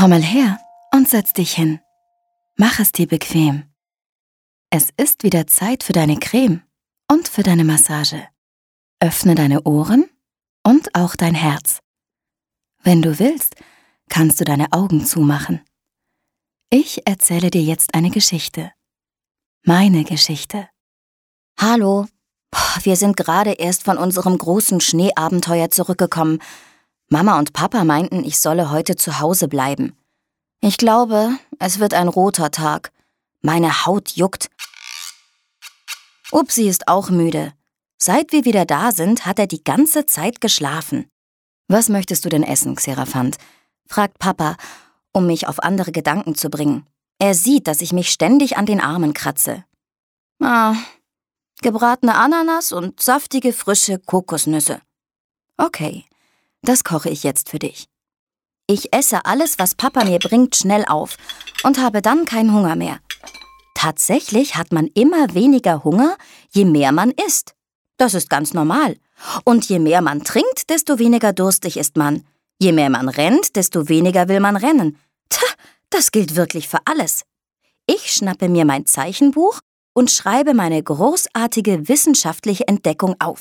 Komm mal her und setz dich hin. Mach es dir bequem. Es ist wieder Zeit für deine Creme und für deine Massage. Öffne deine Ohren und auch dein Herz. Wenn du willst, kannst du deine Augen zumachen. Ich erzähle dir jetzt eine Geschichte. Meine Geschichte. Hallo. Wir sind gerade erst von unserem großen Schneeabenteuer zurückgekommen. Mama und Papa meinten, ich solle heute zu Hause bleiben. Ich glaube, es wird ein roter Tag. Meine Haut juckt. Upsi ist auch müde. Seit wir wieder da sind, hat er die ganze Zeit geschlafen. Was möchtest du denn essen, Xeraphant? fragt Papa, um mich auf andere Gedanken zu bringen. Er sieht, dass ich mich ständig an den Armen kratze. Ah, gebratene Ananas und saftige, frische Kokosnüsse. Okay, das koche ich jetzt für dich. Ich esse alles, was Papa mir bringt, schnell auf und habe dann keinen Hunger mehr. Tatsächlich hat man immer weniger Hunger, je mehr man isst. Das ist ganz normal. Und je mehr man trinkt, desto weniger durstig ist man. Je mehr man rennt, desto weniger will man rennen. Tja, das gilt wirklich für alles. Ich schnappe mir mein Zeichenbuch und schreibe meine großartige wissenschaftliche Entdeckung auf.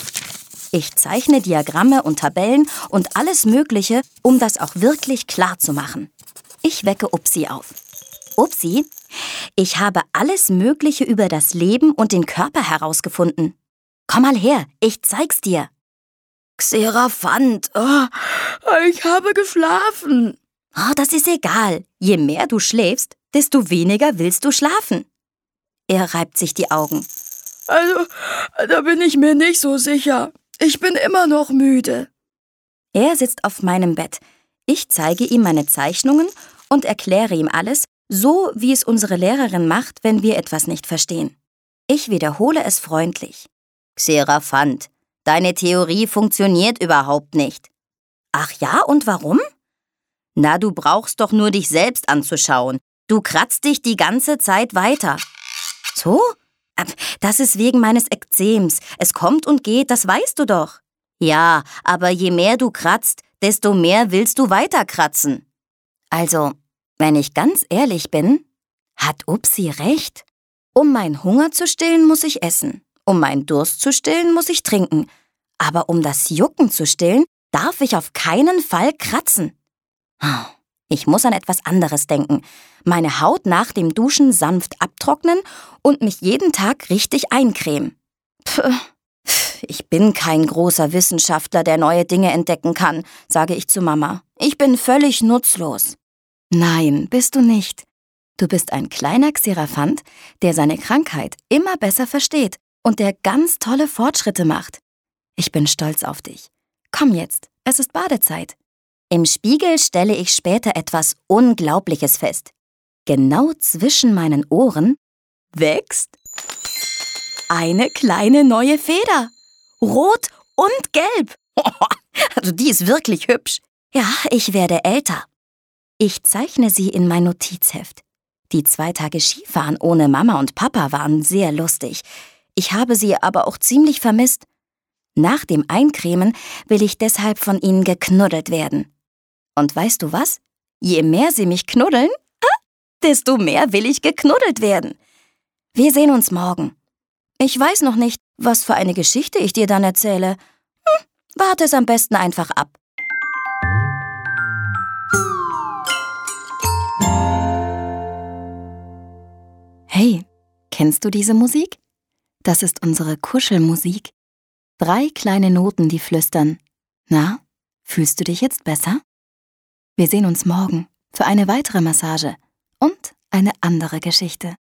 Ich zeichne Diagramme und Tabellen und alles Mögliche, um das auch wirklich klar zu machen. Ich wecke Upsi auf. Upsi, ich habe alles Mögliche über das Leben und den Körper herausgefunden. Komm mal her, ich zeig's dir. Xeraphant, oh, ich habe geschlafen. Oh, das ist egal. Je mehr du schläfst, desto weniger willst du schlafen. Er reibt sich die Augen. Also, da bin ich mir nicht so sicher. Ich bin immer noch müde. Er sitzt auf meinem Bett. Ich zeige ihm meine Zeichnungen und erkläre ihm alles, so wie es unsere Lehrerin macht, wenn wir etwas nicht verstehen. Ich wiederhole es freundlich. Xeraphant, deine Theorie funktioniert überhaupt nicht. Ach ja, und warum? Na, du brauchst doch nur dich selbst anzuschauen. Du kratzt dich die ganze Zeit weiter. So? Das ist wegen meines Ekzems. Es kommt und geht, das weißt du doch. Ja, aber je mehr du kratzt, desto mehr willst du weiterkratzen. Also, wenn ich ganz ehrlich bin, hat Upsi recht. Um meinen Hunger zu stillen, muss ich essen. Um meinen Durst zu stillen, muss ich trinken. Aber um das Jucken zu stillen, darf ich auf keinen Fall kratzen. Ich muss an etwas anderes denken. Meine Haut nach dem Duschen sanft abtrocknen und mich jeden Tag richtig eincremen. Puh. Ich bin kein großer Wissenschaftler, der neue Dinge entdecken kann, sage ich zu Mama. Ich bin völlig nutzlos. Nein, bist du nicht. Du bist ein kleiner Xeraphant, der seine Krankheit immer besser versteht und der ganz tolle Fortschritte macht. Ich bin stolz auf dich. Komm jetzt, es ist Badezeit. Im Spiegel stelle ich später etwas Unglaubliches fest. Genau zwischen meinen Ohren wächst eine kleine neue Feder. Rot und gelb. Also die ist wirklich hübsch. Ja, ich werde älter. Ich zeichne sie in mein Notizheft. Die zwei Tage Skifahren ohne Mama und Papa waren sehr lustig. Ich habe sie aber auch ziemlich vermisst. Nach dem Eincremen will ich deshalb von ihnen geknuddelt werden. Und weißt du was? Je mehr sie mich knuddeln, desto mehr will ich geknuddelt werden. Wir sehen uns morgen. Ich weiß noch nicht, was für eine Geschichte ich dir dann erzähle. Hm, warte es am besten einfach ab. Hey, kennst du diese Musik? Das ist unsere Kuschelmusik. Drei kleine Noten, die flüstern. Na, fühlst du dich jetzt besser? Wir sehen uns morgen für eine weitere Massage und eine andere Geschichte.